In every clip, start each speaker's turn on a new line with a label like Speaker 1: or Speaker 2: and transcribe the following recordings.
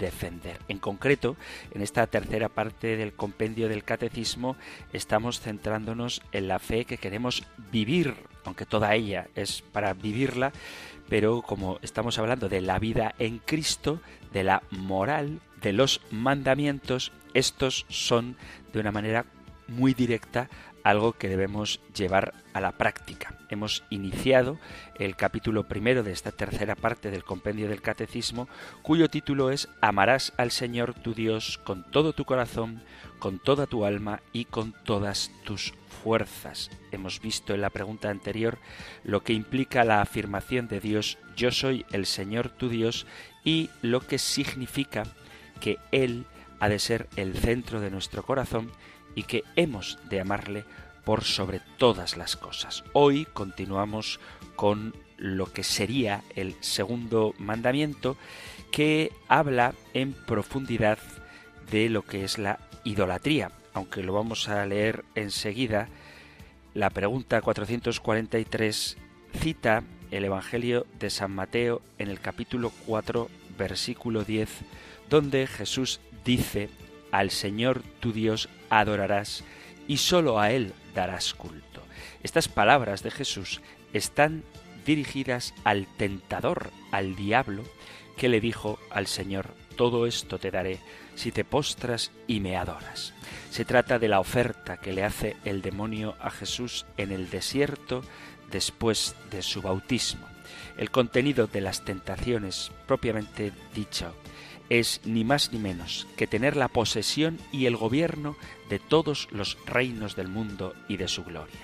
Speaker 1: defender. En concreto, en esta tercera parte del compendio del catecismo estamos centrándonos en la fe que queremos vivir, aunque toda ella es para vivirla, pero como estamos hablando de la vida en Cristo, de la moral, de los mandamientos, estos son de una manera muy directa algo que debemos llevar a la práctica. Hemos iniciado el capítulo primero de esta tercera parte del compendio del Catecismo, cuyo título es Amarás al Señor tu Dios con todo tu corazón, con toda tu alma y con todas tus fuerzas. Hemos visto en la pregunta anterior lo que implica la afirmación de Dios Yo soy el Señor tu Dios y lo que significa que Él ha de ser el centro de nuestro corazón y que hemos de amarle por sobre todas las cosas. Hoy continuamos con lo que sería el segundo mandamiento que habla en profundidad de lo que es la idolatría. Aunque lo vamos a leer enseguida, la pregunta 443 cita el Evangelio de San Mateo en el capítulo 4, versículo 10, donde Jesús dice, al Señor tu Dios adorarás y sólo a Él darás culto. Estas palabras de Jesús están dirigidas al tentador, al diablo, que le dijo al Señor, todo esto te daré si te postras y me adoras. Se trata de la oferta que le hace el demonio a Jesús en el desierto después de su bautismo. El contenido de las tentaciones propiamente dicho es ni más ni menos que tener la posesión y el gobierno de todos los reinos del mundo y de su gloria.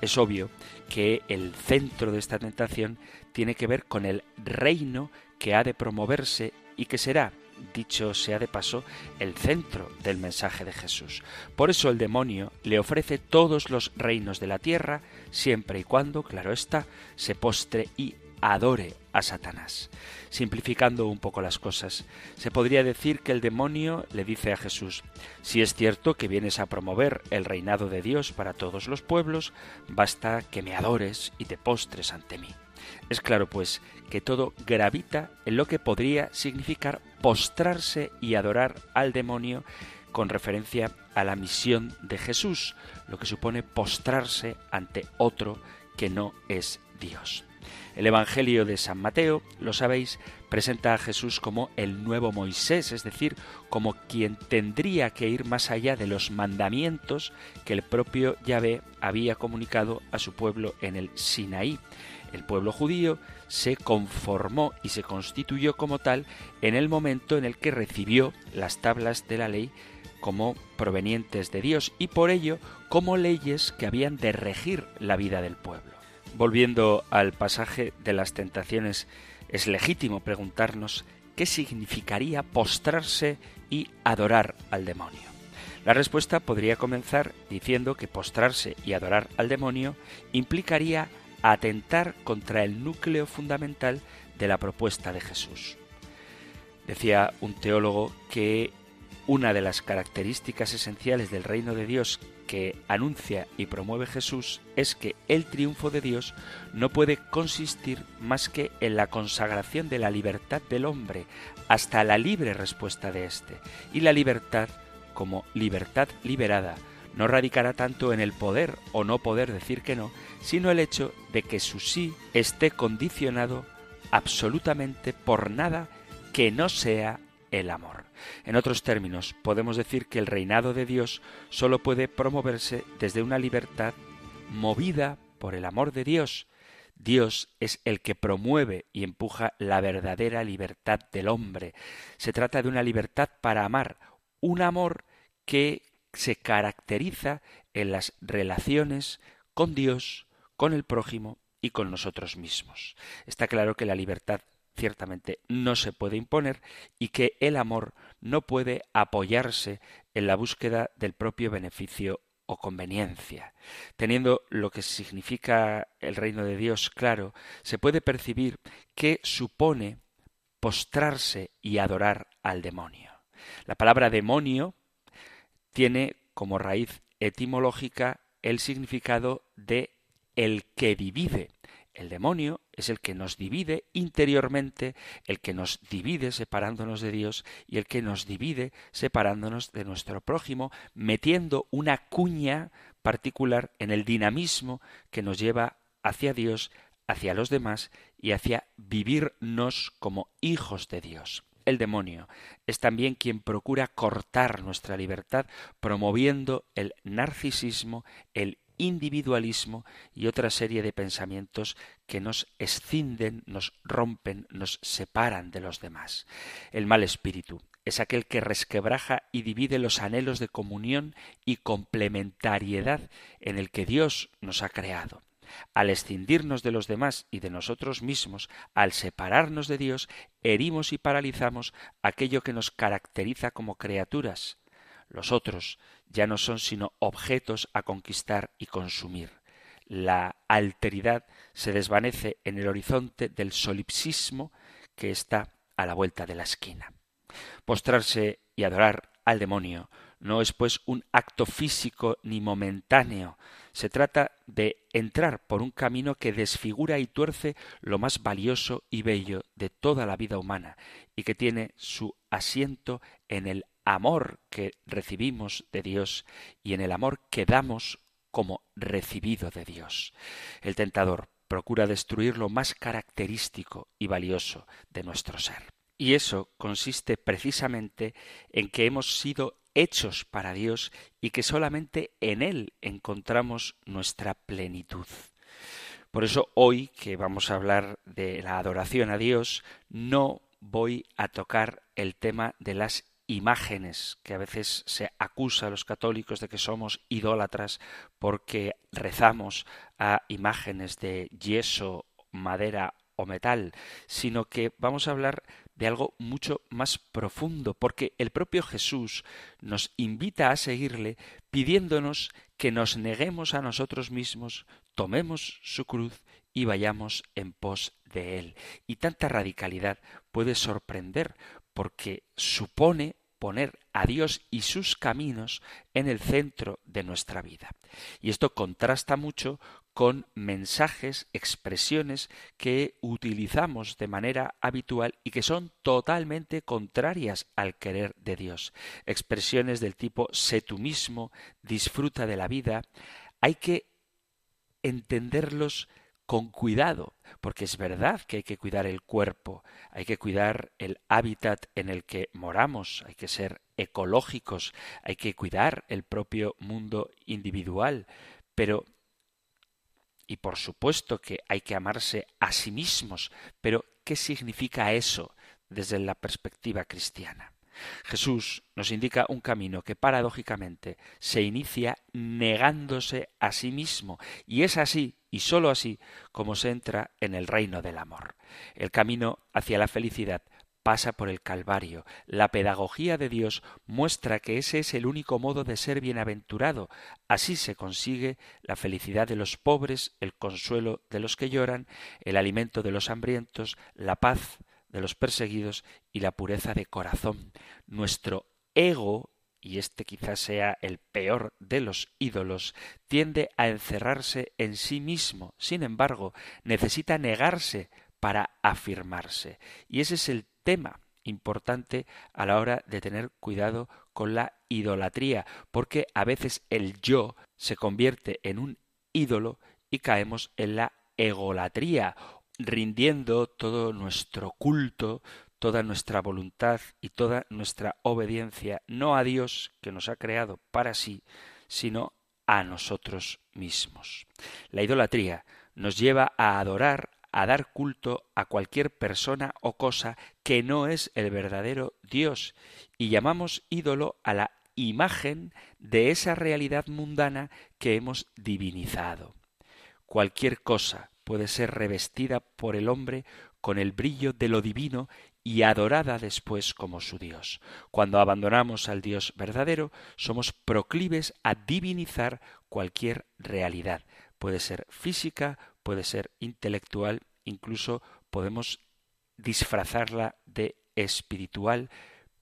Speaker 1: Es obvio que el centro de esta tentación tiene que ver con el reino que ha de promoverse y que será, dicho sea de paso, el centro del mensaje de Jesús. Por eso el demonio le ofrece todos los reinos de la tierra, siempre y cuando, claro está, se postre y adore a Satanás. Simplificando un poco las cosas, se podría decir que el demonio le dice a Jesús, si es cierto que vienes a promover el reinado de Dios para todos los pueblos, basta que me adores y te postres ante mí. Es claro, pues, que todo gravita en lo que podría significar postrarse y adorar al demonio con referencia a la misión de Jesús, lo que supone postrarse ante otro que no es Dios. El Evangelio de San Mateo, lo sabéis, presenta a Jesús como el nuevo Moisés, es decir, como quien tendría que ir más allá de los mandamientos que el propio Yahvé había comunicado a su pueblo en el Sinaí. El pueblo judío se conformó y se constituyó como tal en el momento en el que recibió las tablas de la ley como provenientes de Dios y por ello como leyes que habían de regir la vida del pueblo. Volviendo al pasaje de las tentaciones, es legítimo preguntarnos qué significaría postrarse y adorar al demonio. La respuesta podría comenzar diciendo que postrarse y adorar al demonio implicaría atentar contra el núcleo fundamental de la propuesta de Jesús. Decía un teólogo que una de las características esenciales del reino de Dios que anuncia y promueve Jesús es que el triunfo de Dios no puede consistir más que en la consagración de la libertad del hombre hasta la libre respuesta de éste. Y la libertad, como libertad liberada, no radicará tanto en el poder o no poder decir que no, sino el hecho de que su sí esté condicionado absolutamente por nada que no sea el amor. En otros términos, podemos decir que el reinado de Dios sólo puede promoverse desde una libertad movida por el amor de Dios, Dios es el que promueve y empuja la verdadera libertad del hombre. Se trata de una libertad para amar, un amor que se caracteriza en las relaciones con Dios, con el prójimo y con nosotros mismos. Está claro que la libertad ciertamente no se puede imponer y que el amor no puede apoyarse en la búsqueda del propio beneficio o conveniencia. Teniendo lo que significa el reino de Dios claro, se puede percibir que supone postrarse y adorar al demonio. La palabra demonio tiene como raíz etimológica el significado de el que divide. El demonio es el que nos divide interiormente, el que nos divide separándonos de Dios y el que nos divide separándonos de nuestro prójimo, metiendo una cuña particular en el dinamismo que nos lleva hacia Dios, hacia los demás y hacia vivirnos como hijos de Dios. El demonio es también quien procura cortar nuestra libertad promoviendo el narcisismo, el individualismo y otra serie de pensamientos que nos escinden, nos rompen, nos separan de los demás. El mal espíritu es aquel que resquebraja y divide los anhelos de comunión y complementariedad en el que Dios nos ha creado. Al escindirnos de los demás y de nosotros mismos, al separarnos de Dios, herimos y paralizamos aquello que nos caracteriza como criaturas. Los otros ya no son sino objetos a conquistar y consumir. La alteridad se desvanece en el horizonte del solipsismo que está a la vuelta de la esquina. Postrarse y adorar al demonio no es pues un acto físico ni momentáneo, se trata de entrar por un camino que desfigura y tuerce lo más valioso y bello de toda la vida humana y que tiene su asiento en el amor que recibimos de Dios y en el amor que damos como recibido de Dios. El tentador procura destruir lo más característico y valioso de nuestro ser. Y eso consiste precisamente en que hemos sido hechos para Dios y que solamente en Él encontramos nuestra plenitud. Por eso hoy que vamos a hablar de la adoración a Dios, no voy a tocar el tema de las imágenes, que a veces se acusa a los católicos de que somos idólatras porque rezamos a imágenes de yeso, madera o metal, sino que vamos a hablar de algo mucho más profundo, porque el propio Jesús nos invita a seguirle pidiéndonos que nos neguemos a nosotros mismos, tomemos su cruz y vayamos en pos de él. Y tanta radicalidad puede sorprender, porque supone poner a Dios y sus caminos en el centro de nuestra vida. Y esto contrasta mucho con mensajes, expresiones que utilizamos de manera habitual y que son totalmente contrarias al querer de Dios. Expresiones del tipo sé tú mismo, disfruta de la vida. Hay que entenderlos con cuidado, porque es verdad que hay que cuidar el cuerpo, hay que cuidar el hábitat en el que moramos, hay que ser ecológicos, hay que cuidar el propio mundo individual, pero y por supuesto que hay que amarse a sí mismos, pero ¿qué significa eso desde la perspectiva cristiana? Jesús nos indica un camino que paradójicamente se inicia negándose a sí mismo, y es así, y sólo así, como se entra en el reino del amor. El camino hacia la felicidad pasa por el Calvario. La pedagogía de Dios muestra que ese es el único modo de ser bienaventurado. Así se consigue la felicidad de los pobres, el consuelo de los que lloran, el alimento de los hambrientos, la paz de los perseguidos y la pureza de corazón. Nuestro ego y este quizás sea el peor de los ídolos, tiende a encerrarse en sí mismo. Sin embargo, necesita negarse para afirmarse. Y ese es el tema importante a la hora de tener cuidado con la idolatría, porque a veces el yo se convierte en un ídolo y caemos en la egolatría, rindiendo todo nuestro culto, toda nuestra voluntad y toda nuestra obediencia no a Dios que nos ha creado para sí, sino a nosotros mismos. La idolatría nos lleva a adorar, a dar culto a cualquier persona o cosa que no es el verdadero Dios, y llamamos ídolo a la imagen de esa realidad mundana que hemos divinizado. Cualquier cosa puede ser revestida por el hombre con el brillo de lo divino y adorada después como su Dios. Cuando abandonamos al Dios verdadero, somos proclives a divinizar cualquier realidad. Puede ser física, puede ser intelectual, incluso podemos disfrazarla de espiritual,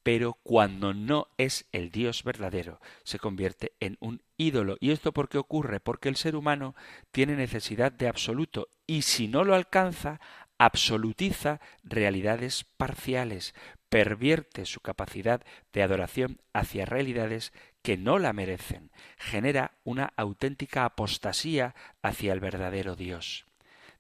Speaker 1: pero cuando no es el Dios verdadero, se convierte en un ídolo. ¿Y esto por qué ocurre? Porque el ser humano tiene necesidad de absoluto y si no lo alcanza, absolutiza realidades parciales, pervierte su capacidad de adoración hacia realidades que no la merecen, genera una auténtica apostasía hacia el verdadero Dios.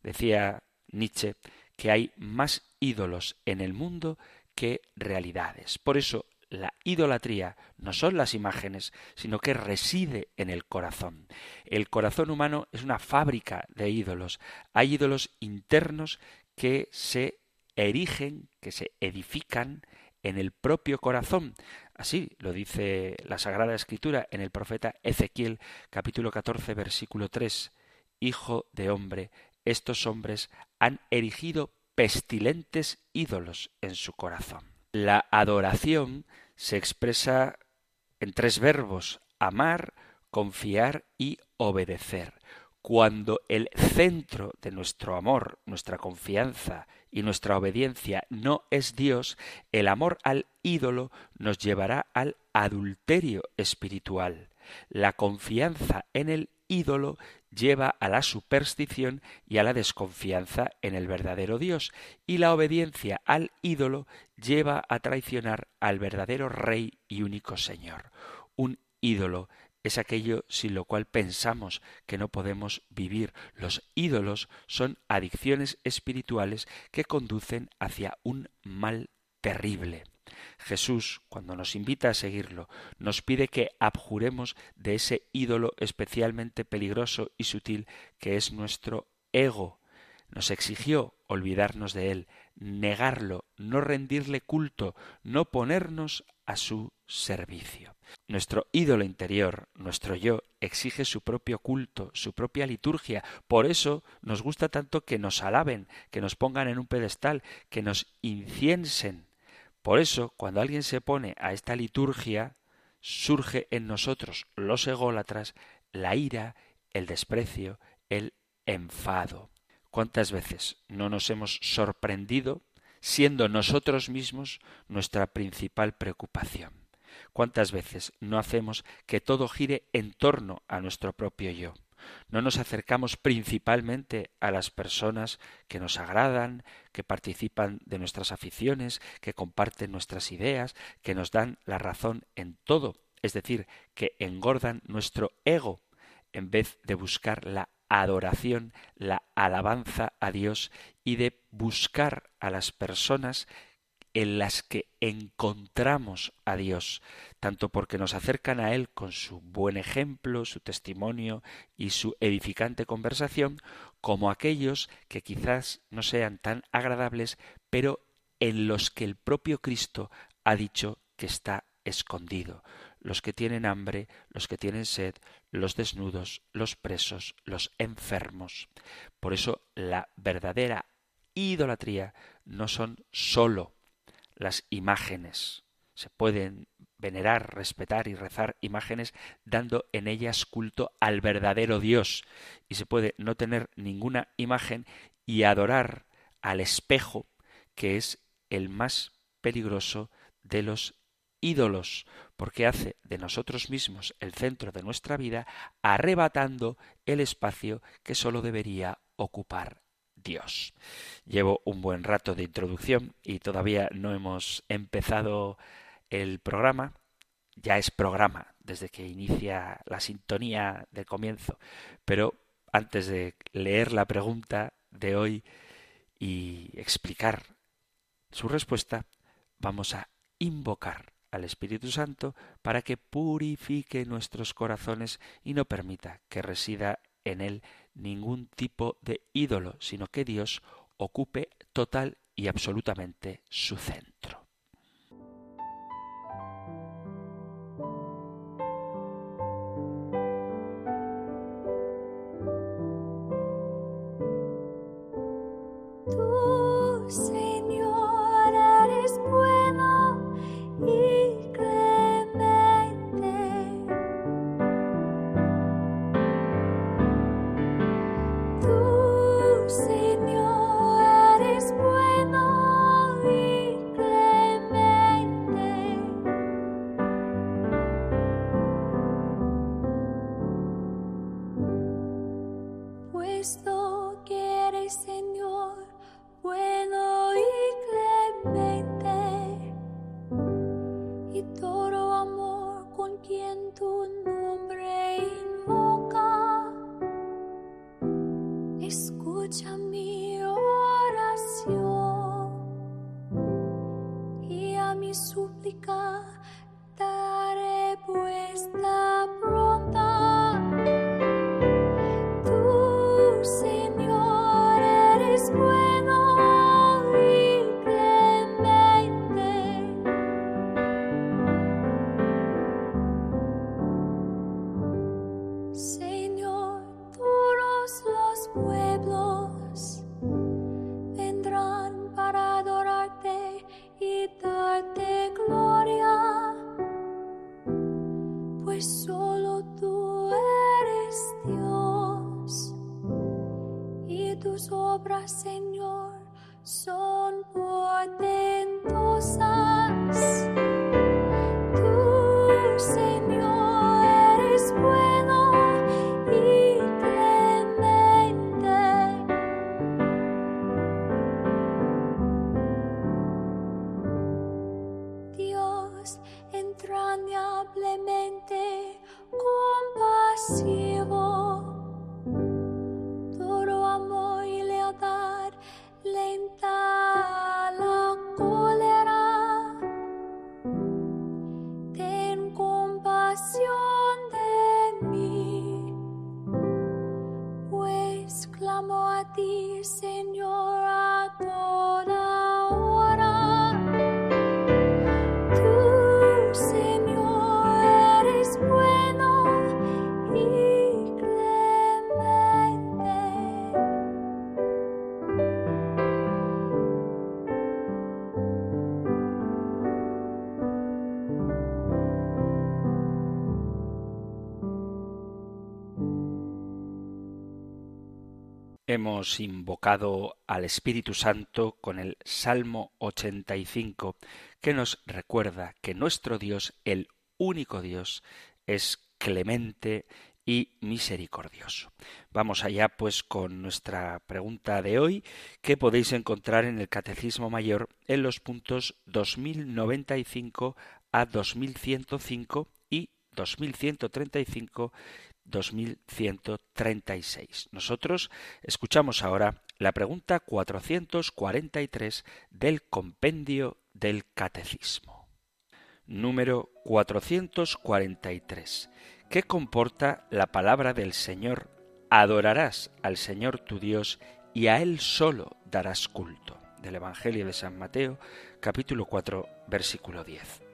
Speaker 1: Decía Nietzsche que hay más ídolos en el mundo que realidades. Por eso la idolatría no son las imágenes, sino que reside en el corazón. El corazón humano es una fábrica de ídolos. Hay ídolos internos que se erigen, que se edifican en el propio corazón. Así lo dice la Sagrada Escritura en el profeta Ezequiel capítulo 14 versículo 3. Hijo de hombre, estos hombres han erigido pestilentes ídolos en su corazón. La adoración se expresa en tres verbos amar, confiar y obedecer cuando el centro de nuestro amor, nuestra confianza y nuestra obediencia no es Dios, el amor al ídolo nos llevará al adulterio espiritual. La confianza en el ídolo lleva a la superstición y a la desconfianza en el verdadero Dios, y la obediencia al ídolo lleva a traicionar al verdadero Rey y único Señor. Un ídolo es aquello sin lo cual pensamos que no podemos vivir. Los ídolos son adicciones espirituales que conducen hacia un mal terrible. Jesús, cuando nos invita a seguirlo, nos pide que abjuremos de ese ídolo especialmente peligroso y sutil que es nuestro ego. Nos exigió olvidarnos de él, negarlo, no rendirle culto, no ponernos a su servicio. Nuestro ídolo interior, nuestro yo, exige su propio culto, su propia liturgia. Por eso nos gusta tanto que nos alaben, que nos pongan en un pedestal, que nos inciensen. Por eso, cuando alguien se pone a esta liturgia, surge en nosotros, los ególatras, la ira, el desprecio, el enfado. ¿Cuántas veces no nos hemos sorprendido siendo nosotros mismos nuestra principal preocupación? ¿Cuántas veces no hacemos que todo gire en torno a nuestro propio yo? No nos acercamos principalmente a las personas que nos agradan, que participan de nuestras aficiones, que comparten nuestras ideas, que nos dan la razón en todo, es decir, que engordan nuestro ego en vez de buscar la adoración, la alabanza a Dios y de buscar a las personas en las que encontramos a Dios, tanto porque nos acercan a Él con su buen ejemplo, su testimonio y su edificante conversación, como aquellos que quizás no sean tan agradables, pero en los que el propio Cristo ha dicho que está escondido, los que tienen hambre, los que tienen sed, los desnudos, los presos, los enfermos. Por eso la verdadera idolatría no son sólo las imágenes. Se pueden venerar, respetar y rezar imágenes dando en ellas culto al verdadero Dios. Y se puede no tener ninguna imagen y adorar al espejo, que es el más peligroso de los ídolos, porque hace de nosotros mismos el centro de nuestra vida, arrebatando el espacio que sólo debería ocupar Dios. Llevo un buen rato de introducción y todavía no hemos empezado el programa. Ya es programa desde que inicia la sintonía del comienzo. Pero antes de leer la pregunta de hoy y explicar su respuesta, vamos a invocar al Espíritu Santo para que purifique nuestros corazones y no permita que resida en él ningún tipo de ídolo, sino que Dios ocupe total y absolutamente su centro. Hemos invocado al Espíritu Santo con el Salmo 85, que nos recuerda que nuestro Dios, el único Dios, es clemente y misericordioso. Vamos allá pues con nuestra pregunta de hoy, que podéis encontrar en el Catecismo Mayor en los puntos 2095 a 2105 y 2135 2136. Nosotros escuchamos ahora la pregunta 443 del compendio del Catecismo. Número 443. ¿Qué comporta la palabra del Señor? Adorarás al Señor tu Dios y a Él solo darás culto. Del Evangelio de San Mateo, capítulo 4, versículo 10.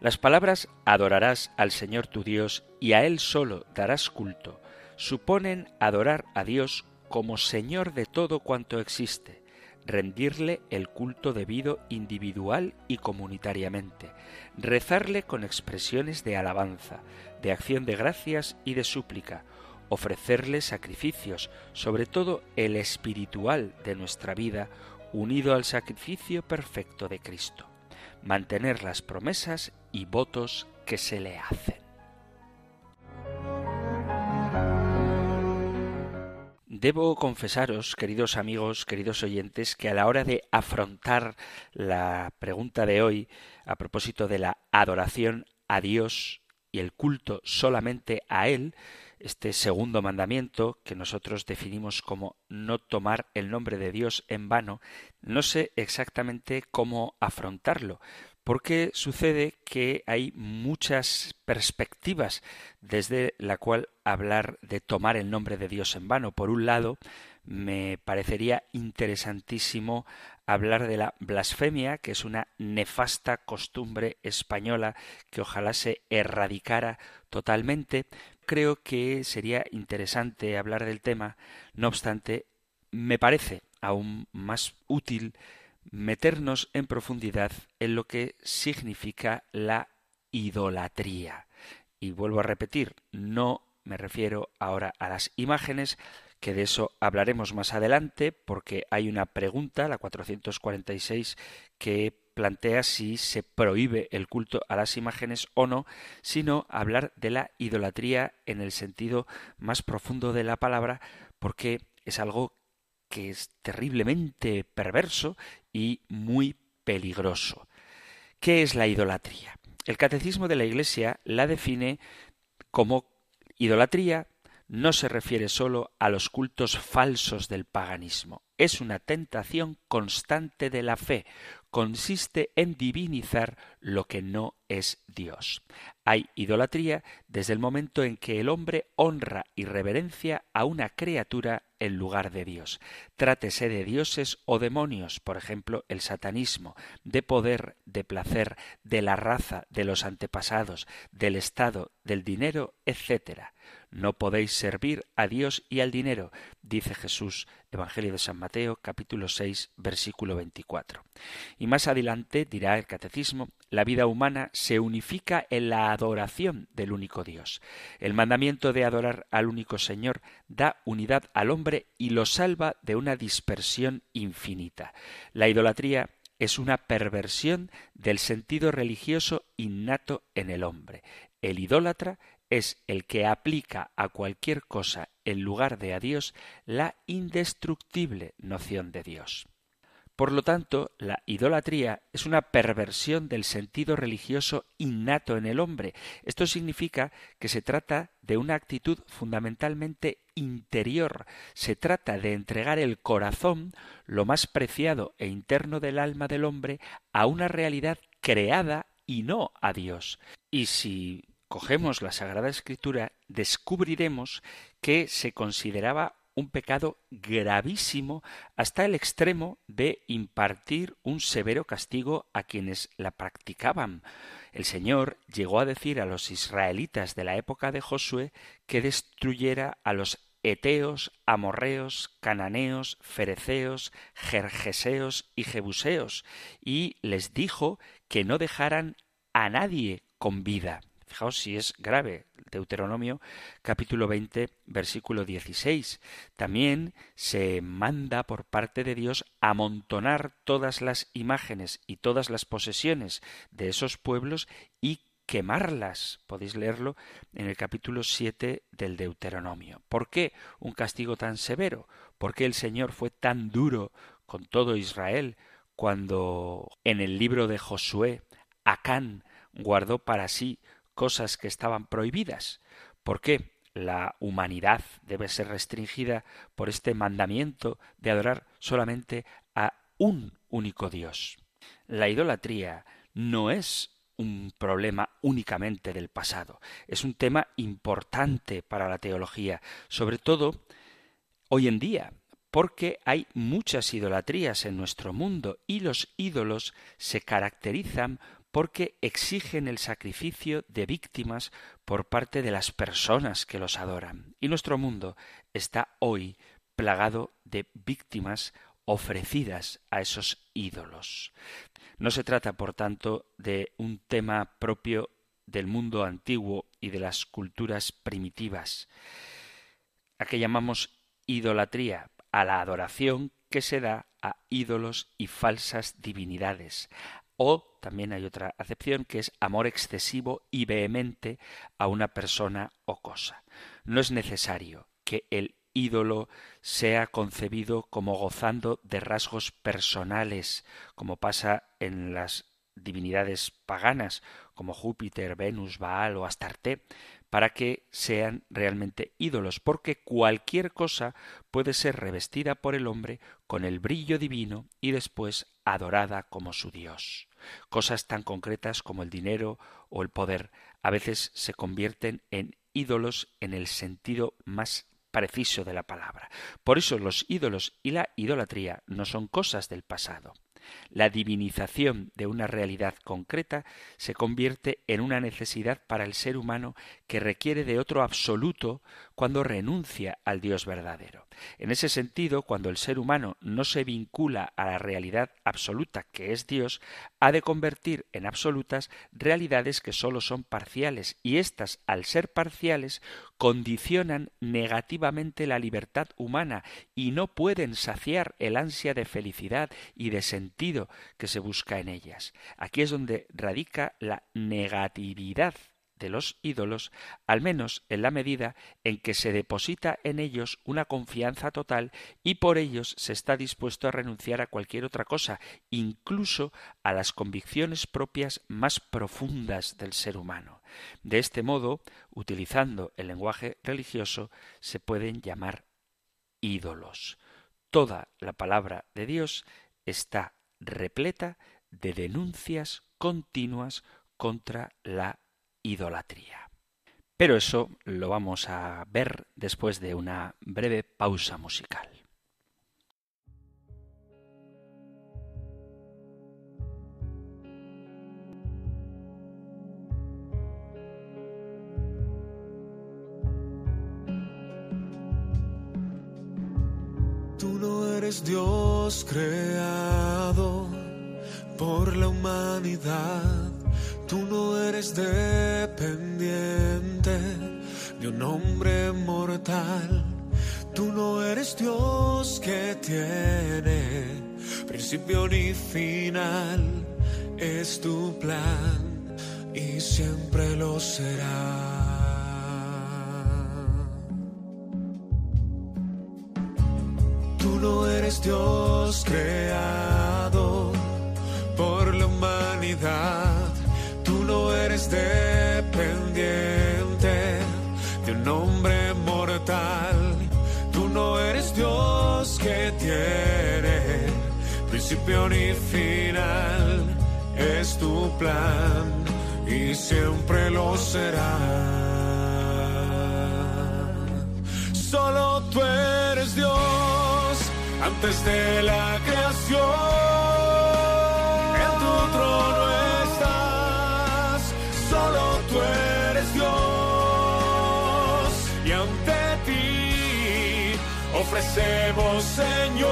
Speaker 1: Las palabras adorarás al Señor tu Dios y a Él solo darás culto suponen adorar a Dios como Señor de todo cuanto existe, rendirle el culto debido individual y comunitariamente, rezarle con expresiones de alabanza, de acción de gracias y de súplica, ofrecerle sacrificios, sobre todo el espiritual de nuestra vida, unido al sacrificio perfecto de Cristo mantener las promesas y votos que se le hacen. Debo confesaros, queridos amigos, queridos oyentes, que a la hora de afrontar la pregunta de hoy a propósito de la adoración a Dios y el culto solamente a Él, este segundo mandamiento, que nosotros definimos como no tomar el nombre de Dios en vano, no sé exactamente cómo afrontarlo, porque sucede que hay muchas perspectivas desde la cual hablar de tomar el nombre de Dios en vano. Por un lado, me parecería interesantísimo hablar de la blasfemia, que es una nefasta costumbre española que ojalá se erradicara totalmente. Creo que sería interesante hablar del tema, no obstante, me parece aún más útil meternos en profundidad en lo que significa la idolatría. Y vuelvo a repetir, no me refiero ahora a las imágenes, que de eso hablaremos más adelante, porque hay una pregunta, la 446, que plantea si se prohíbe el culto a las imágenes o no, sino hablar de la idolatría en el sentido más profundo de la palabra, porque es algo que es terriblemente perverso y muy peligroso. ¿Qué es la idolatría? El catecismo de la Iglesia la define como idolatría no se refiere sólo a los cultos falsos del paganismo, es una tentación constante de la fe, consiste en divinizar lo que no es Dios. Hay idolatría desde el momento en que el hombre honra y reverencia a una criatura en lugar de Dios. Trátese de dioses o demonios, por ejemplo, el satanismo, de poder, de placer, de la raza, de los antepasados, del Estado, del dinero, etc. No podéis servir a Dios y al dinero, dice Jesús, Evangelio de San Mateo, capítulo 6, versículo 24. Y más adelante dirá el catecismo, la vida humana se unifica en la adoración del único Dios. El mandamiento de adorar al único Señor da unidad al hombre y lo salva de una dispersión infinita. La idolatría es una perversión del sentido religioso innato en el hombre. El idólatra es el que aplica a cualquier cosa en lugar de a Dios la indestructible noción de Dios. Por lo tanto, la idolatría es una perversión del sentido religioso innato en el hombre. Esto significa que se trata de una actitud fundamentalmente interior. Se trata de entregar el corazón, lo más preciado e interno del alma del hombre, a una realidad creada y no a Dios. Y si cogemos la Sagrada Escritura, descubriremos que se consideraba un pecado gravísimo hasta el extremo de impartir un severo castigo a quienes la practicaban. El Señor llegó a decir a los israelitas de la época de Josué que destruyera a los eteos, amorreos, cananeos, fereceos, jerjeseos y jebuseos, y les dijo que no dejaran a nadie con vida. Fijaos si es grave. Deuteronomio capítulo 20 versículo 16. También se manda por parte de Dios amontonar todas las imágenes y todas las posesiones de esos pueblos y quemarlas. Podéis leerlo en el capítulo 7 del Deuteronomio. ¿Por qué un castigo tan severo? ¿Por qué el Señor fue tan duro con todo Israel cuando en el libro de Josué Acán guardó para sí cosas que estaban prohibidas. ¿Por qué? La humanidad debe ser restringida por este mandamiento de adorar solamente a un único Dios. La idolatría no es un problema únicamente del pasado, es un tema importante para la teología, sobre todo hoy en día, porque hay muchas idolatrías en nuestro mundo y los ídolos se caracterizan porque exigen el sacrificio de víctimas por parte de las personas que los adoran. Y nuestro mundo está hoy plagado de víctimas ofrecidas a esos ídolos. No se trata, por tanto, de un tema propio del mundo antiguo y de las culturas primitivas, a que llamamos idolatría, a la adoración que se da a ídolos y falsas divinidades, o también hay otra acepción que es amor excesivo y vehemente a una persona o cosa. No es necesario que el ídolo sea concebido como gozando de rasgos personales, como pasa en las divinidades paganas como Júpiter, Venus, Baal o Astarte, para que sean realmente ídolos, porque cualquier cosa puede ser revestida por el hombre con el brillo divino y después adorada como su Dios. Cosas tan concretas como el dinero o el poder a veces se convierten en ídolos en el sentido más preciso de la palabra. Por eso los ídolos y la idolatría no son cosas del pasado. La divinización de una realidad concreta se convierte en una necesidad para el ser humano que requiere de otro absoluto cuando renuncia al Dios verdadero. En ese sentido, cuando el ser humano no se vincula a la realidad absoluta que es Dios, ha de convertir en absolutas realidades que sólo son parciales y éstas, al ser parciales, condicionan negativamente la libertad humana y no pueden saciar el ansia de felicidad y de sentido que se busca en ellas. Aquí es donde radica la negatividad de los ídolos, al menos en la medida en que se deposita en ellos una confianza total y por ellos se está dispuesto a renunciar a cualquier otra cosa, incluso a las convicciones propias más profundas del ser humano. De este modo, utilizando el lenguaje religioso, se pueden llamar ídolos. Toda la palabra de Dios está repleta de denuncias continuas contra la idolatría. Pero eso lo vamos a ver después de una breve pausa musical.
Speaker 2: Tú no eres Dios creado por la humanidad Tú no eres dependiente de un hombre mortal. Tú no eres Dios que tiene principio ni final. Es tu plan y siempre lo será. Tú no eres Dios creado dependiente de un hombre mortal. Tú no eres Dios que tiene principio ni final. Es tu plan y siempre lo será. Solo tú eres Dios antes de la creación ofrecemos, Señor,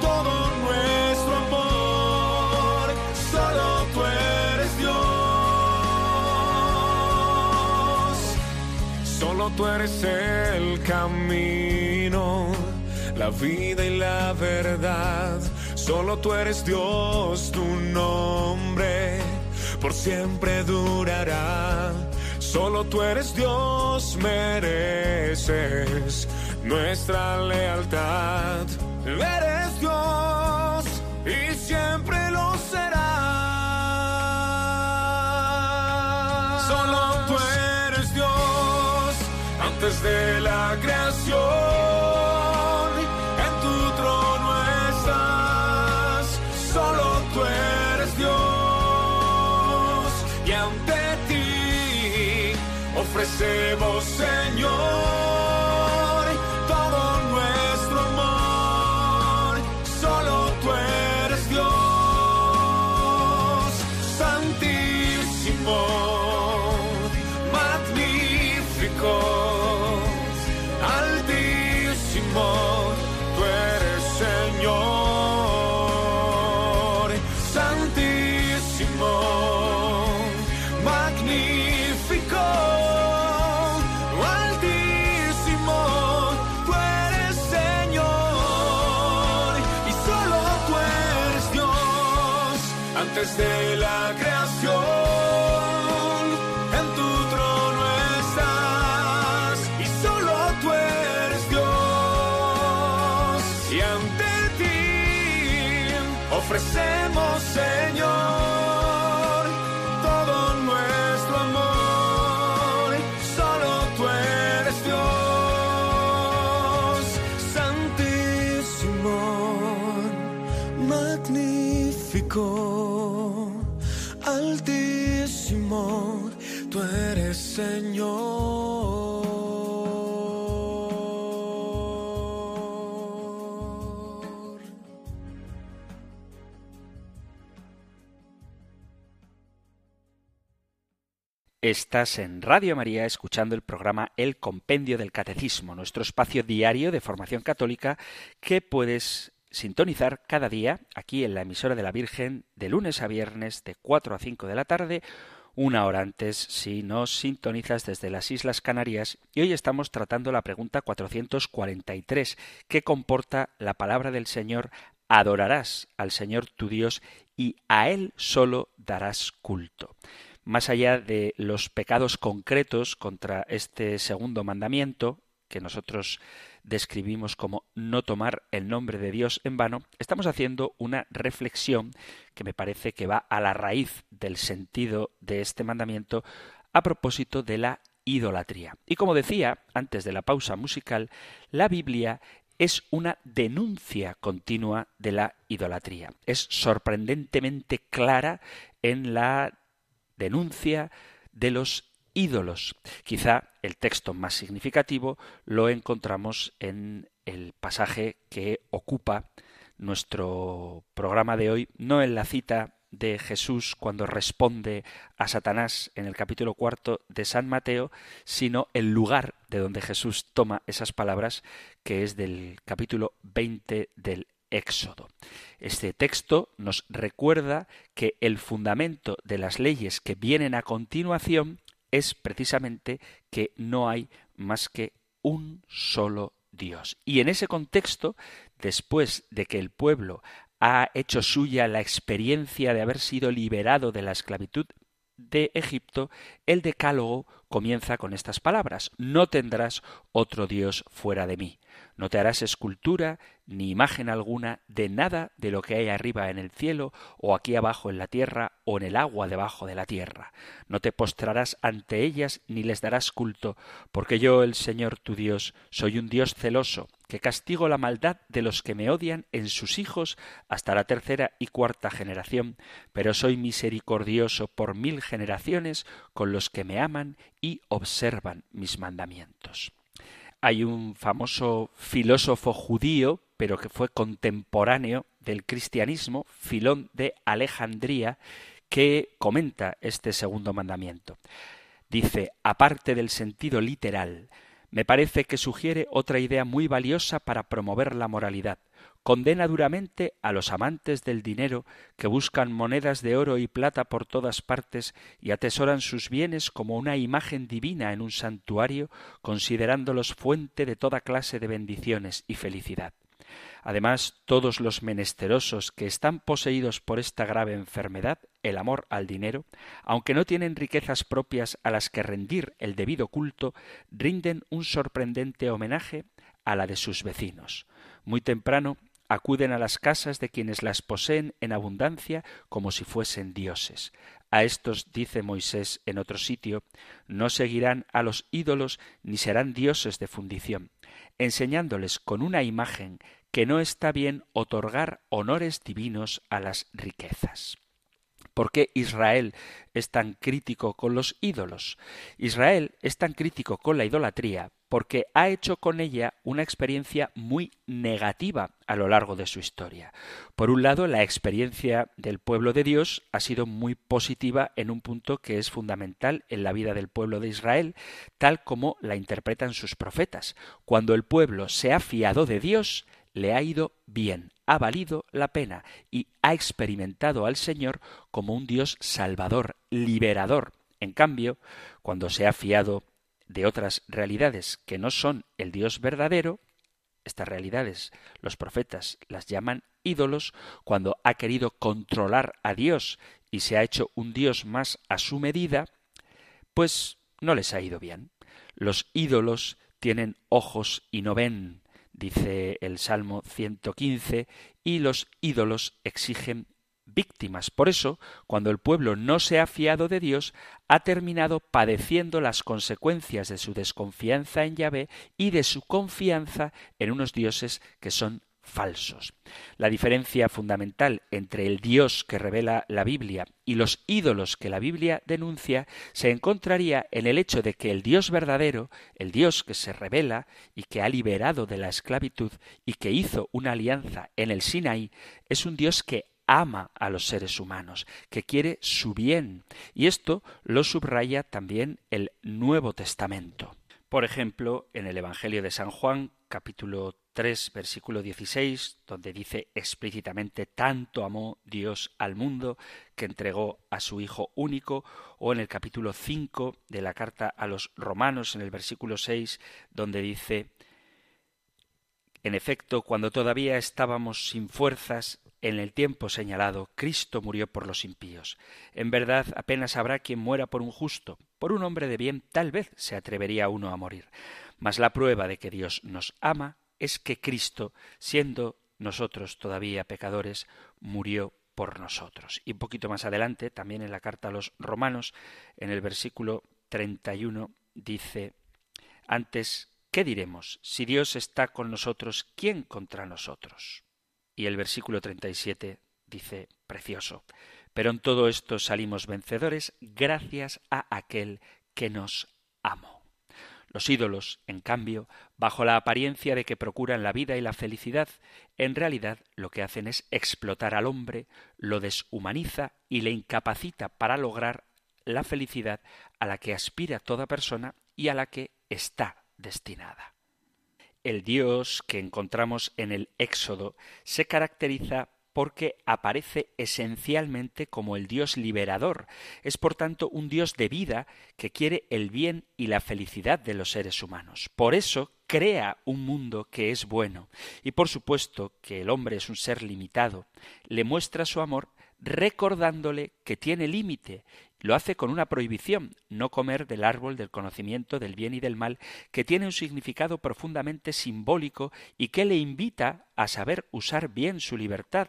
Speaker 2: todo nuestro amor. Solo tú eres Dios. Solo tú eres el camino, la vida y la verdad. Solo tú eres Dios, tu nombre por siempre durará Solo tú eres Dios, mereces nuestra lealtad. Eres Dios y siempre lo serás. Solo tú eres Dios antes de la creación. Ofrecemos, Señor, de Señor.
Speaker 1: Estás en Radio María escuchando el programa El Compendio del Catecismo, nuestro espacio diario de formación católica que puedes sintonizar cada día aquí en la emisora de la Virgen de lunes a viernes de 4 a 5 de la tarde una hora antes si nos sintonizas desde las Islas Canarias y hoy estamos tratando la pregunta 443 que comporta la palabra del Señor adorarás al Señor tu Dios y a Él solo darás culto. Más allá de los pecados concretos contra este segundo mandamiento, que nosotros describimos como no tomar el nombre de Dios en vano, estamos haciendo una reflexión que me parece que va a la raíz del sentido de este mandamiento a propósito de la idolatría. Y como decía antes de la pausa musical, la Biblia es una denuncia continua de la idolatría. Es sorprendentemente clara en la denuncia de los ídolos. Quizá el texto más significativo lo encontramos en el pasaje que ocupa nuestro programa de hoy, no en la cita de Jesús cuando responde a Satanás en el capítulo cuarto de San Mateo, sino el lugar de donde Jesús toma esas palabras, que es del capítulo 20 del Éxodo. Este texto nos recuerda que el fundamento de las leyes que vienen a continuación es precisamente que no hay más que un solo Dios. Y en ese contexto, después de que el pueblo ha hecho suya la experiencia de haber sido liberado de la esclavitud de Egipto, el decálogo comienza con estas palabras No tendrás otro Dios fuera de mí. No te harás escultura ni imagen alguna de nada de lo que hay arriba en el cielo, o aquí abajo en la tierra, o en el agua debajo de la tierra. No te postrarás ante ellas ni les darás culto, porque yo, el Señor tu Dios, soy un Dios celoso, que castigo la maldad de los que me odian en sus hijos hasta la tercera y cuarta generación, pero soy misericordioso por mil generaciones con los que me aman y observan mis mandamientos. Hay un famoso filósofo judío, pero que fue contemporáneo del cristianismo, Filón de Alejandría, que comenta este segundo mandamiento. Dice, aparte del sentido literal, me parece que sugiere otra idea muy valiosa para promover la moralidad condena duramente a los amantes del dinero que buscan monedas de oro y plata por todas partes y atesoran sus bienes como una imagen divina en un santuario, considerándolos fuente de toda clase de bendiciones y felicidad. Además, todos los menesterosos que están poseídos por esta grave enfermedad, el amor al dinero, aunque no tienen riquezas propias a las que rendir el debido culto, rinden un sorprendente homenaje a la de sus vecinos. Muy temprano acuden a las casas de quienes las poseen en abundancia como si fuesen dioses. A estos dice Moisés en otro sitio, no seguirán a los ídolos ni serán dioses de fundición, enseñándoles con una imagen que no está bien otorgar honores divinos a las riquezas. ¿Por qué Israel es tan crítico con los ídolos? Israel es tan crítico con la idolatría porque ha hecho con ella una experiencia muy negativa a lo largo de su historia. Por un lado, la experiencia del pueblo de Dios ha sido muy positiva en un punto que es fundamental en la vida del pueblo de Israel, tal como la interpretan sus profetas. Cuando el pueblo se ha fiado de Dios, le ha ido bien, ha valido la pena y ha experimentado al Señor como un Dios salvador, liberador. En cambio, cuando se ha fiado de otras realidades que no son el Dios verdadero, estas realidades los profetas las llaman ídolos, cuando ha querido controlar a Dios y se ha hecho un Dios más a su medida, pues no les ha ido bien. Los ídolos tienen ojos y no ven, dice el Salmo 115, y los ídolos exigen víctimas. Por eso, cuando el pueblo no se ha fiado de Dios, ha terminado padeciendo las consecuencias de su desconfianza en Yahvé y de su confianza en unos dioses que son falsos. La diferencia fundamental entre el Dios que revela la Biblia y los ídolos que la Biblia denuncia se encontraría en el hecho de que el Dios verdadero, el Dios que se revela y que ha liberado de la esclavitud y que hizo una alianza en el Sinaí, es un Dios que ama a los seres humanos, que quiere su bien. Y esto lo subraya también el Nuevo Testamento. Por ejemplo, en el Evangelio de San Juan, capítulo 3, versículo 16, donde dice explícitamente tanto amó Dios al mundo que entregó a su Hijo único, o en el capítulo 5 de la carta a los romanos, en el versículo 6, donde dice en efecto, cuando todavía estábamos sin fuerzas, en el tiempo señalado, Cristo murió por los impíos. En verdad, apenas habrá quien muera por un justo. Por un hombre de bien tal vez se atrevería uno a morir. Mas la prueba de que Dios nos ama es que Cristo, siendo nosotros todavía pecadores, murió por nosotros. Y un poquito más adelante, también en la carta a los romanos, en el versículo 31, dice, antes, ¿qué diremos? Si Dios está con nosotros, ¿quién contra nosotros? Y el versículo 37 dice, precioso, pero en todo esto salimos vencedores gracias a aquel que nos amó. Los ídolos, en cambio, bajo la apariencia de que procuran la vida y la felicidad, en realidad lo que hacen es explotar al hombre, lo deshumaniza y le incapacita para lograr la felicidad a la que aspira toda persona y a la que está destinada. El Dios que encontramos en el Éxodo se caracteriza porque aparece esencialmente como el Dios liberador. Es por tanto un Dios de vida que quiere el bien y la felicidad de los seres humanos. Por eso crea un mundo que es bueno. Y por supuesto que el hombre es un ser limitado. Le muestra su amor recordándole que tiene límite lo hace con una prohibición, no comer del árbol del conocimiento del bien y del mal, que tiene un significado profundamente simbólico y que le invita a saber usar bien su libertad,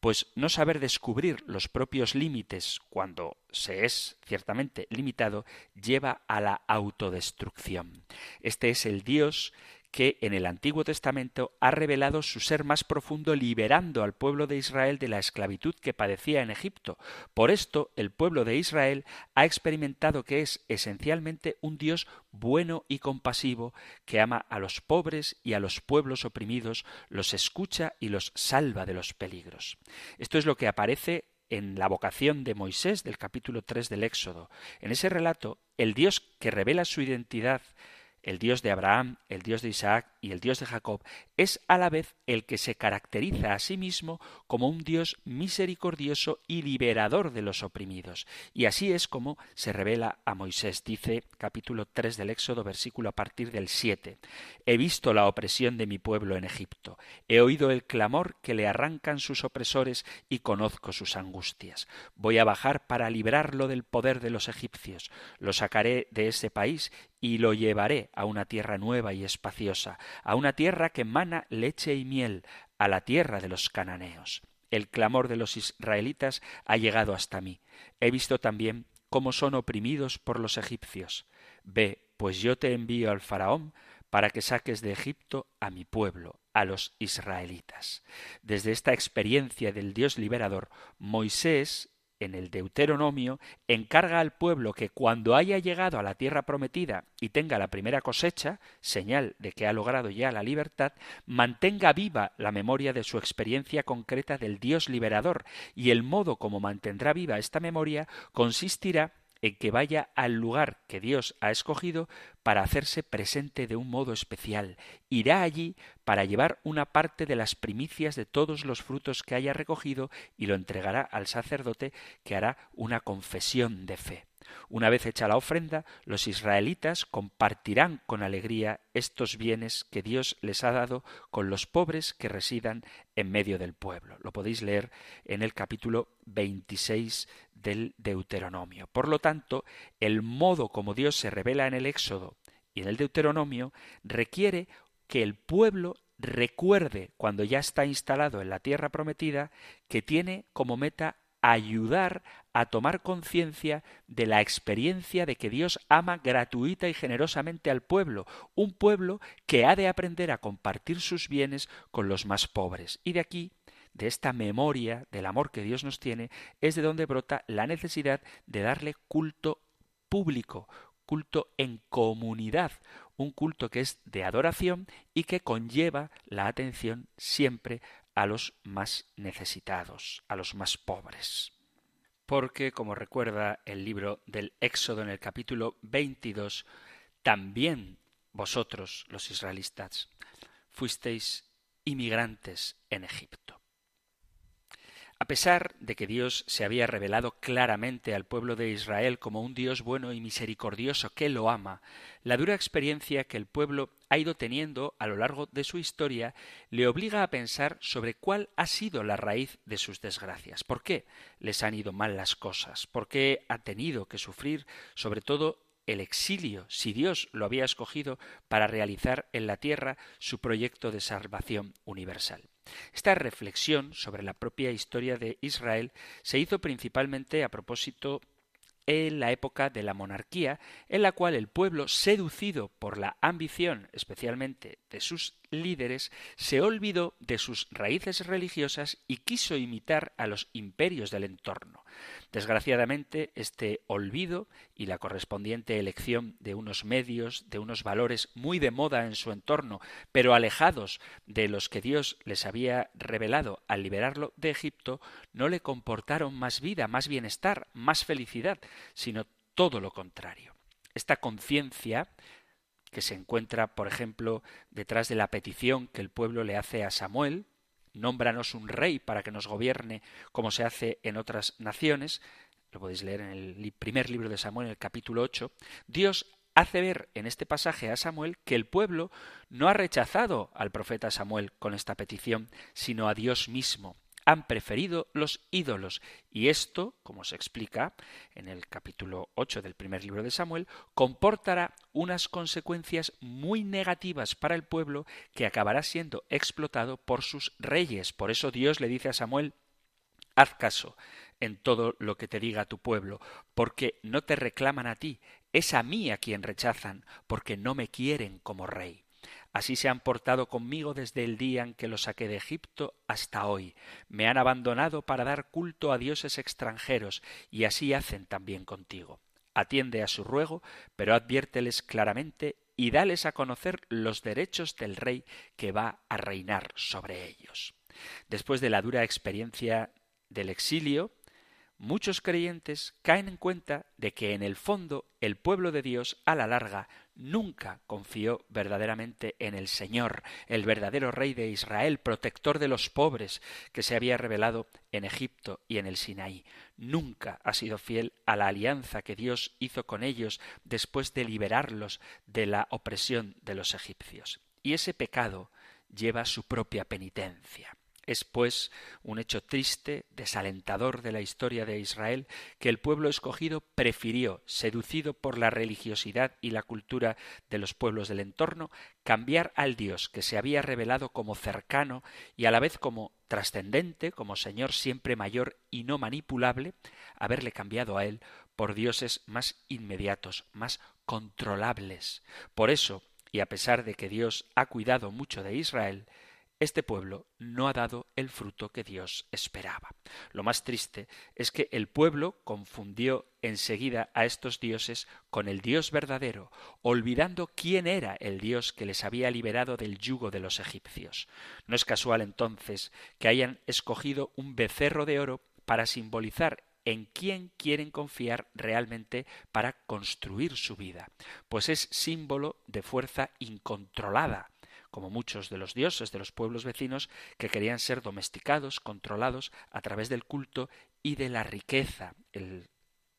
Speaker 1: pues no saber descubrir los propios límites cuando se es ciertamente limitado lleva a la autodestrucción. Este es el Dios que en el Antiguo Testamento ha revelado su ser más profundo liberando al pueblo de Israel de la esclavitud que padecía en Egipto. Por esto el pueblo de Israel ha experimentado que es esencialmente un Dios bueno y compasivo que ama a los pobres y a los pueblos oprimidos, los escucha y los salva de los peligros. Esto es lo que aparece en la vocación de Moisés del capítulo 3 del Éxodo. En ese relato, el Dios que revela su identidad el Dios de Abraham, el Dios de Isaac y el Dios de Jacob, es a la vez el que se caracteriza a sí mismo como un Dios misericordioso y liberador de los oprimidos. Y así es como se revela a Moisés, dice capítulo 3 del Éxodo, versículo a partir del 7. He visto la opresión de mi pueblo en Egipto, he oído el clamor que le arrancan sus opresores y conozco sus angustias. Voy a bajar para librarlo del poder de los egipcios, lo sacaré de ese país y lo llevaré a una tierra nueva y espaciosa, a una tierra que mana leche y miel, a la tierra de los cananeos. El clamor de los israelitas ha llegado hasta mí. He visto también cómo son oprimidos por los egipcios. Ve, pues yo te envío al faraón para que saques de Egipto a mi pueblo, a los israelitas. Desde esta experiencia del Dios liberador, Moisés en el Deuteronomio encarga al pueblo que cuando haya llegado a la tierra prometida y tenga la primera cosecha, señal de que ha logrado ya la libertad, mantenga viva la memoria de su experiencia concreta del Dios liberador, y el modo como mantendrá viva esta memoria consistirá en que vaya al lugar que Dios ha escogido para hacerse presente de un modo especial. Irá allí para llevar una parte de las primicias de todos los frutos que haya recogido y lo entregará al sacerdote que hará una confesión de fe. Una vez hecha la ofrenda, los israelitas compartirán con alegría estos bienes que Dios les ha dado con los pobres que residan en medio del pueblo. Lo podéis leer en el capítulo 26 del Deuteronomio. Por lo tanto, el modo como Dios se revela en el Éxodo y en el Deuteronomio requiere que el pueblo recuerde, cuando ya está instalado en la tierra prometida, que tiene como meta ayudar a tomar conciencia de la experiencia de que Dios ama gratuita y generosamente al pueblo, un pueblo que ha de aprender a compartir sus bienes con los más pobres. Y de aquí de esta memoria del amor que Dios nos tiene, es de donde brota la necesidad de darle culto público, culto en comunidad, un culto que es de adoración y que conlleva la atención siempre a los más necesitados, a los más pobres. Porque, como recuerda el libro del Éxodo en el capítulo 22, también vosotros, los israelitas, fuisteis inmigrantes en Egipto. A pesar de que Dios se había revelado claramente al pueblo de Israel como un Dios bueno y misericordioso que lo ama, la dura experiencia que el pueblo ha ido teniendo a lo largo de su historia le obliga a pensar sobre cuál ha sido la raíz de sus desgracias. ¿Por qué les han ido mal las cosas? ¿Por qué ha tenido que sufrir sobre todo el exilio, si Dios lo había escogido para realizar en la tierra su proyecto de salvación universal. Esta reflexión sobre la propia historia de Israel se hizo principalmente a propósito en la época de la monarquía, en la cual el pueblo, seducido por la ambición, especialmente de sus líderes, se olvidó de sus raíces religiosas y quiso imitar a los imperios del entorno. Desgraciadamente, este olvido y la correspondiente elección de unos medios, de unos valores muy de moda en su entorno, pero alejados de los que Dios les había revelado al liberarlo de Egipto, no le comportaron más vida, más bienestar, más felicidad, sino todo lo contrario. Esta conciencia que se encuentra, por ejemplo, detrás de la petición que el pueblo le hace a Samuel, nómbranos un rey para que nos gobierne como se hace en otras naciones, lo podéis leer en el primer libro de Samuel, en el capítulo 8, Dios hace ver en este pasaje a Samuel que el pueblo no ha rechazado al profeta Samuel con esta petición, sino a Dios mismo han preferido los ídolos. Y esto, como se explica en el capítulo 8 del primer libro de Samuel, comportará unas consecuencias muy negativas para el pueblo que acabará siendo explotado por sus reyes. Por eso Dios le dice a Samuel, haz caso en todo lo que te diga tu pueblo, porque no te reclaman a ti, es a mí a quien rechazan, porque no me quieren como rey. Así se han portado conmigo desde el día en que los saqué de Egipto hasta hoy. Me han abandonado para dar culto a dioses extranjeros, y así hacen también contigo. Atiende a su ruego, pero adviérteles claramente y dales a conocer los derechos del rey que va a reinar sobre ellos. Después de la dura experiencia del exilio, muchos creyentes caen en cuenta de que en el fondo el pueblo de Dios a la larga nunca confió verdaderamente en el Señor, el verdadero Rey de Israel, protector de los pobres, que se había revelado en Egipto y en el Sinaí. Nunca ha sido fiel a la alianza que Dios hizo con ellos después de liberarlos de la opresión de los egipcios. Y ese pecado lleva su propia penitencia. Es, pues, un hecho triste, desalentador de la historia de Israel, que el pueblo escogido prefirió, seducido por la religiosidad y la cultura de los pueblos del entorno, cambiar al Dios que se había revelado como cercano y a la vez como trascendente, como Señor siempre mayor y no manipulable, haberle cambiado a él por dioses más inmediatos, más controlables. Por eso, y a pesar de que Dios ha cuidado mucho de Israel, este pueblo no ha dado el fruto que Dios esperaba. Lo más triste es que el pueblo confundió enseguida a estos dioses con el Dios verdadero, olvidando quién era el Dios que les había liberado del yugo de los egipcios. No es casual entonces que hayan escogido un becerro de oro para simbolizar en quién quieren confiar realmente para construir su vida, pues es símbolo de fuerza incontrolada, como muchos de los dioses de los pueblos vecinos que querían ser domesticados, controlados a través del culto y de la riqueza. El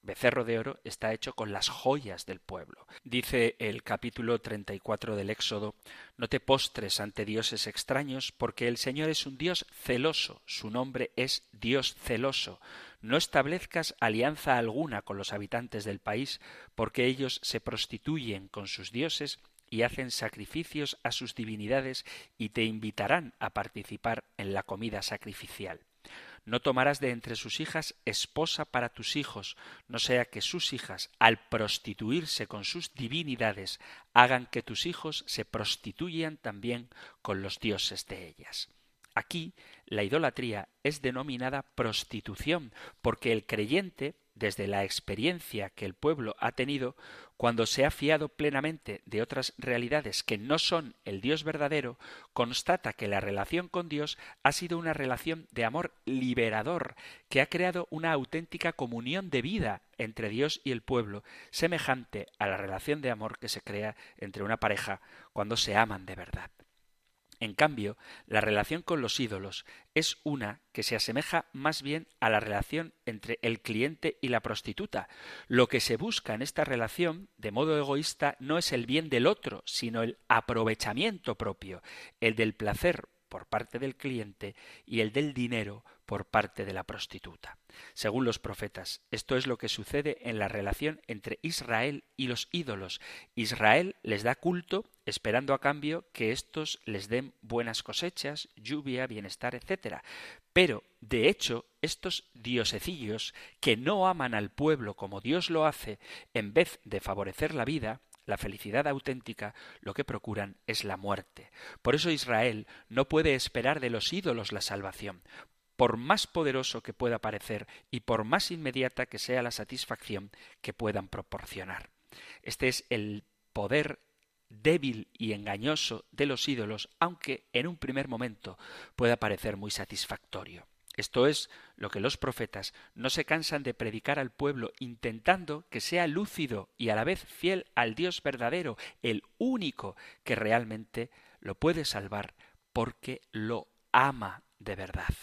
Speaker 1: becerro de oro está hecho con las joyas del pueblo. Dice el capítulo 34 del Éxodo, No te postres ante dioses extraños, porque el Señor es un Dios celoso, su nombre es Dios celoso. No establezcas alianza alguna con los habitantes del país, porque ellos se prostituyen con sus dioses y hacen sacrificios a sus divinidades y te invitarán a participar en la comida sacrificial. No tomarás de entre sus hijas esposa para tus hijos, no sea que sus hijas, al prostituirse con sus divinidades, hagan que tus hijos se prostituyan también con los dioses de ellas. Aquí la idolatría es denominada prostitución, porque el creyente desde la experiencia que el pueblo ha tenido, cuando se ha fiado plenamente de otras realidades que no son el Dios verdadero, constata que la relación con Dios ha sido una relación de amor liberador, que ha creado una auténtica comunión de vida entre Dios y el pueblo, semejante a la relación de amor que se crea entre una pareja cuando se aman de verdad. En cambio, la relación con los ídolos es una que se asemeja más bien a la relación entre el cliente y la prostituta. Lo que se busca en esta relación, de modo egoísta, no es el bien del otro, sino el aprovechamiento propio, el del placer por parte del cliente y el del dinero por parte de la prostituta. Según los profetas, esto es lo que sucede en la relación entre Israel y los ídolos. Israel les da culto esperando a cambio que éstos les den buenas cosechas, lluvia, bienestar, etc. Pero, de hecho, estos diosecillos, que no aman al pueblo como Dios lo hace, en vez de favorecer la vida, la felicidad auténtica, lo que procuran es la muerte. Por eso Israel no puede esperar de los ídolos la salvación. Por más poderoso que pueda parecer y por más inmediata que sea la satisfacción que puedan proporcionar. Este es el poder débil y engañoso de los ídolos, aunque en un primer momento pueda parecer muy satisfactorio. Esto es lo que los profetas no se cansan de predicar al pueblo, intentando que sea lúcido y a la vez fiel al Dios verdadero, el único que realmente lo puede salvar porque lo ama de verdad.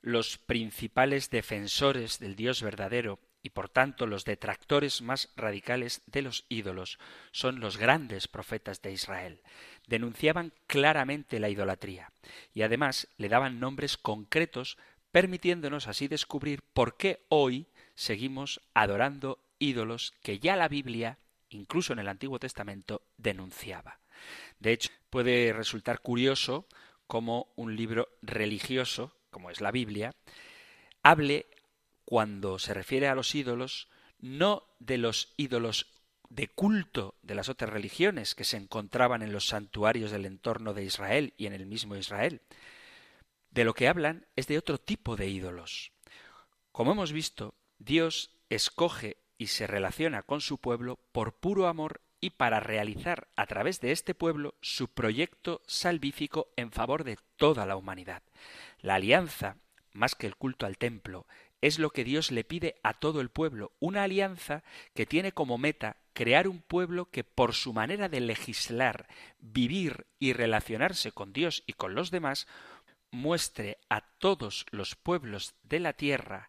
Speaker 1: Los principales defensores del Dios verdadero y por tanto los detractores más radicales de los ídolos son los grandes profetas de Israel. Denunciaban claramente la idolatría y además le daban nombres concretos permitiéndonos así descubrir por qué hoy seguimos adorando ídolos que ya la Biblia, incluso en el Antiguo Testamento, denunciaba. De hecho, puede resultar curioso cómo un libro religioso, como es la Biblia, hable, cuando se refiere a los ídolos, no de los ídolos de culto de las otras religiones que se encontraban en los santuarios del entorno de Israel y en el mismo Israel, de lo que hablan es de otro tipo de ídolos. Como hemos visto, Dios escoge y se relaciona con su pueblo por puro amor y para realizar a través de este pueblo su proyecto salvífico en favor de toda la humanidad. La alianza, más que el culto al templo, es lo que Dios le pide a todo el pueblo, una alianza que tiene como meta crear un pueblo que por su manera de legislar, vivir y relacionarse con Dios y con los demás muestre a todos los pueblos de la tierra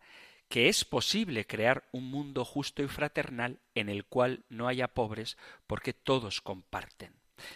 Speaker 1: que es posible crear un mundo justo y fraternal en el cual no haya pobres porque todos comparten.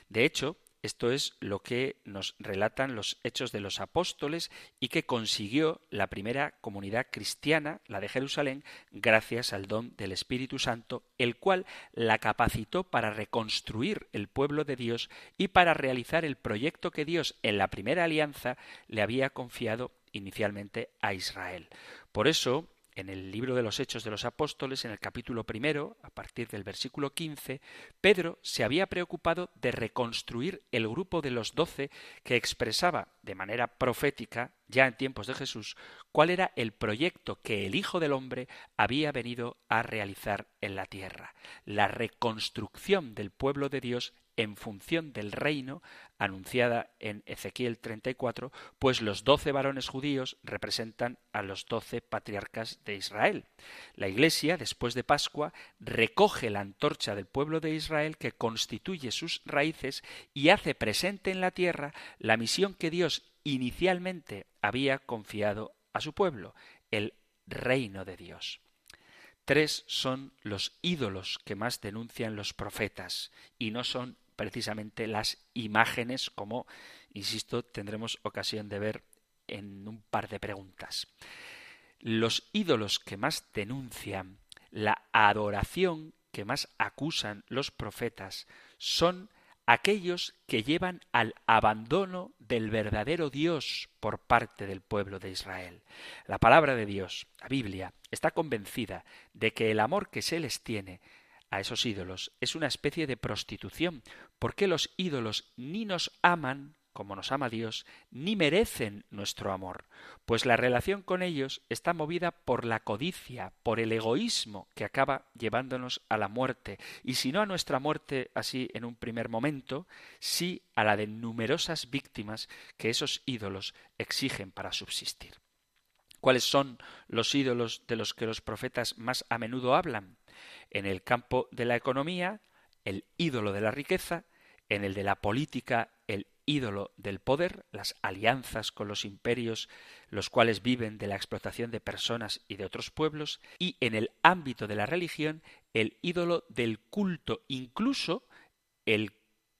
Speaker 1: De hecho, esto es lo que nos relatan los hechos de los apóstoles y que consiguió la primera comunidad cristiana, la de Jerusalén, gracias al don del Espíritu Santo, el cual la capacitó para reconstruir el pueblo de Dios y para realizar el proyecto que Dios en la primera alianza le había confiado inicialmente a Israel. Por eso, en el libro de los Hechos de los Apóstoles, en el capítulo primero, a partir del versículo quince, Pedro se había preocupado de reconstruir el grupo de los doce que expresaba de manera profética, ya en tiempos de Jesús, cuál era el proyecto que el Hijo del Hombre había venido a realizar en la tierra, la reconstrucción del pueblo de Dios en función del reino anunciada en Ezequiel 34, pues los doce varones judíos representan a los doce patriarcas de Israel. La Iglesia, después de Pascua, recoge la antorcha del pueblo de Israel que constituye sus raíces y hace presente en la tierra la misión que Dios inicialmente había confiado a su pueblo, el reino de Dios. Tres son los ídolos que más denuncian los profetas, y no son precisamente las imágenes, como, insisto, tendremos ocasión de ver en un par de preguntas. Los ídolos que más denuncian, la adoración que más acusan los profetas, son aquellos que llevan al abandono del verdadero Dios por parte del pueblo de Israel. La palabra de Dios, la Biblia, está convencida de que el amor que se les tiene a esos ídolos es una especie de prostitución, porque los ídolos ni nos aman como nos ama Dios, ni merecen nuestro amor, pues la relación con ellos está movida por la codicia, por el egoísmo que acaba llevándonos a la muerte, y si no a nuestra muerte así en un primer momento, sí a la de numerosas víctimas que esos ídolos exigen para subsistir. ¿Cuáles son los ídolos de los que los profetas más a menudo hablan? En el campo de la economía, el ídolo de la riqueza, en el de la política, el ídolo del poder, las alianzas con los imperios, los cuales viven de la explotación de personas y de otros pueblos, y en el ámbito de la religión, el ídolo del culto, incluso el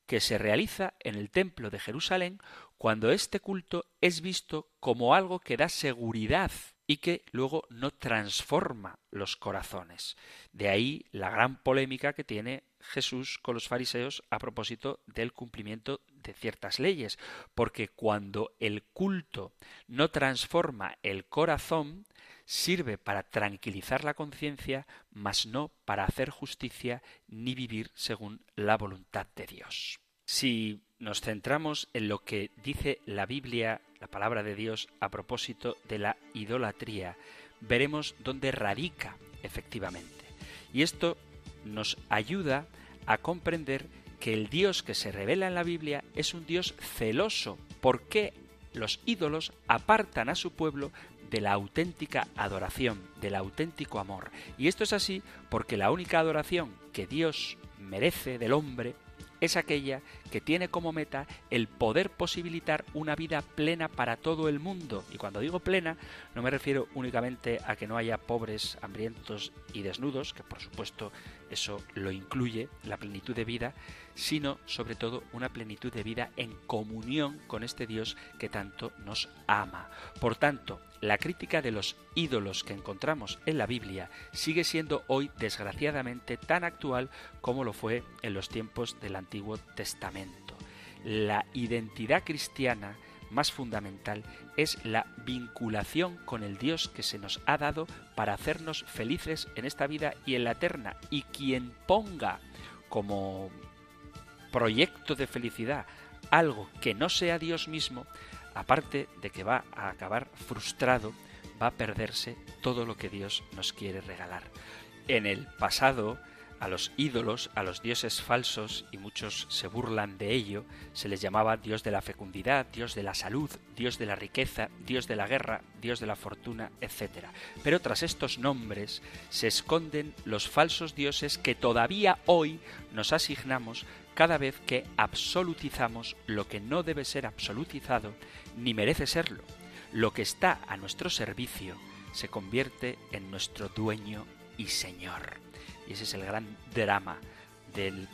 Speaker 1: que se realiza en el templo de Jerusalén, cuando este culto es visto como algo que da seguridad y que luego no transforma los corazones. De ahí la gran polémica que tiene Jesús con los fariseos a propósito del cumplimiento de ciertas leyes, porque cuando el culto no transforma el corazón, sirve para tranquilizar la conciencia, mas no para hacer justicia ni vivir según la voluntad de Dios. Si nos centramos en lo que dice la Biblia, la palabra de Dios, a propósito de la idolatría, veremos dónde radica efectivamente. Y esto nos ayuda a comprender que el Dios que se revela en la Biblia es un Dios celoso. porque los ídolos apartan a su pueblo de la auténtica adoración, del auténtico amor? Y esto es así porque la única adoración que Dios merece del hombre es aquella que tiene como meta el poder posibilitar una vida plena para todo el mundo. Y cuando digo plena, no me refiero únicamente a que no haya pobres, hambrientos y desnudos, que por supuesto eso lo incluye, la plenitud de vida, sino sobre todo una plenitud de vida en comunión con este Dios que tanto nos ama. Por tanto, la crítica de los ídolos que encontramos en la Biblia sigue siendo hoy desgraciadamente tan actual como lo fue en los tiempos del Antiguo Testamento. La identidad cristiana más fundamental es la vinculación con el Dios que se nos ha dado para hacernos felices en esta vida y en la eterna. Y quien ponga como proyecto de felicidad algo que no sea Dios mismo, aparte de que va a acabar frustrado, va a perderse todo lo que Dios nos quiere regalar. En el pasado, a los ídolos, a los dioses falsos, y muchos se burlan de ello, se les llamaba Dios de la fecundidad, Dios de la salud, Dios de la riqueza, Dios de la guerra, Dios de la fortuna, etc. Pero tras estos nombres se esconden los falsos dioses que todavía hoy nos asignamos cada vez que absolutizamos lo que no debe ser absolutizado ni merece serlo. Lo que está a nuestro servicio se convierte en nuestro dueño y señor. Ese es el gran drama del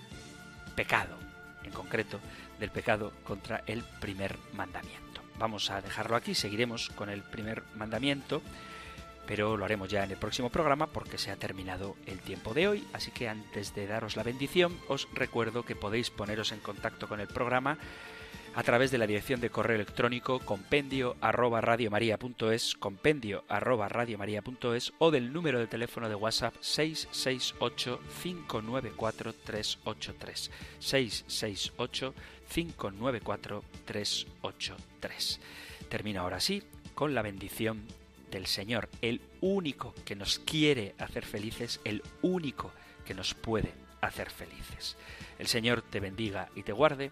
Speaker 1: pecado, en concreto del pecado contra el primer mandamiento. Vamos a dejarlo aquí, seguiremos con el primer mandamiento pero lo haremos ya en el próximo programa porque se ha terminado el tiempo de hoy, así que antes de daros la bendición os recuerdo que podéis poneros en contacto con el programa a través de la dirección de correo electrónico compendio arroba compendio arroba o del número de teléfono de WhatsApp 668 594 383 668 594 383 Termino ahora sí con la bendición del Señor, el único que nos quiere hacer felices, el único que nos puede hacer felices. El Señor te bendiga y te guarde,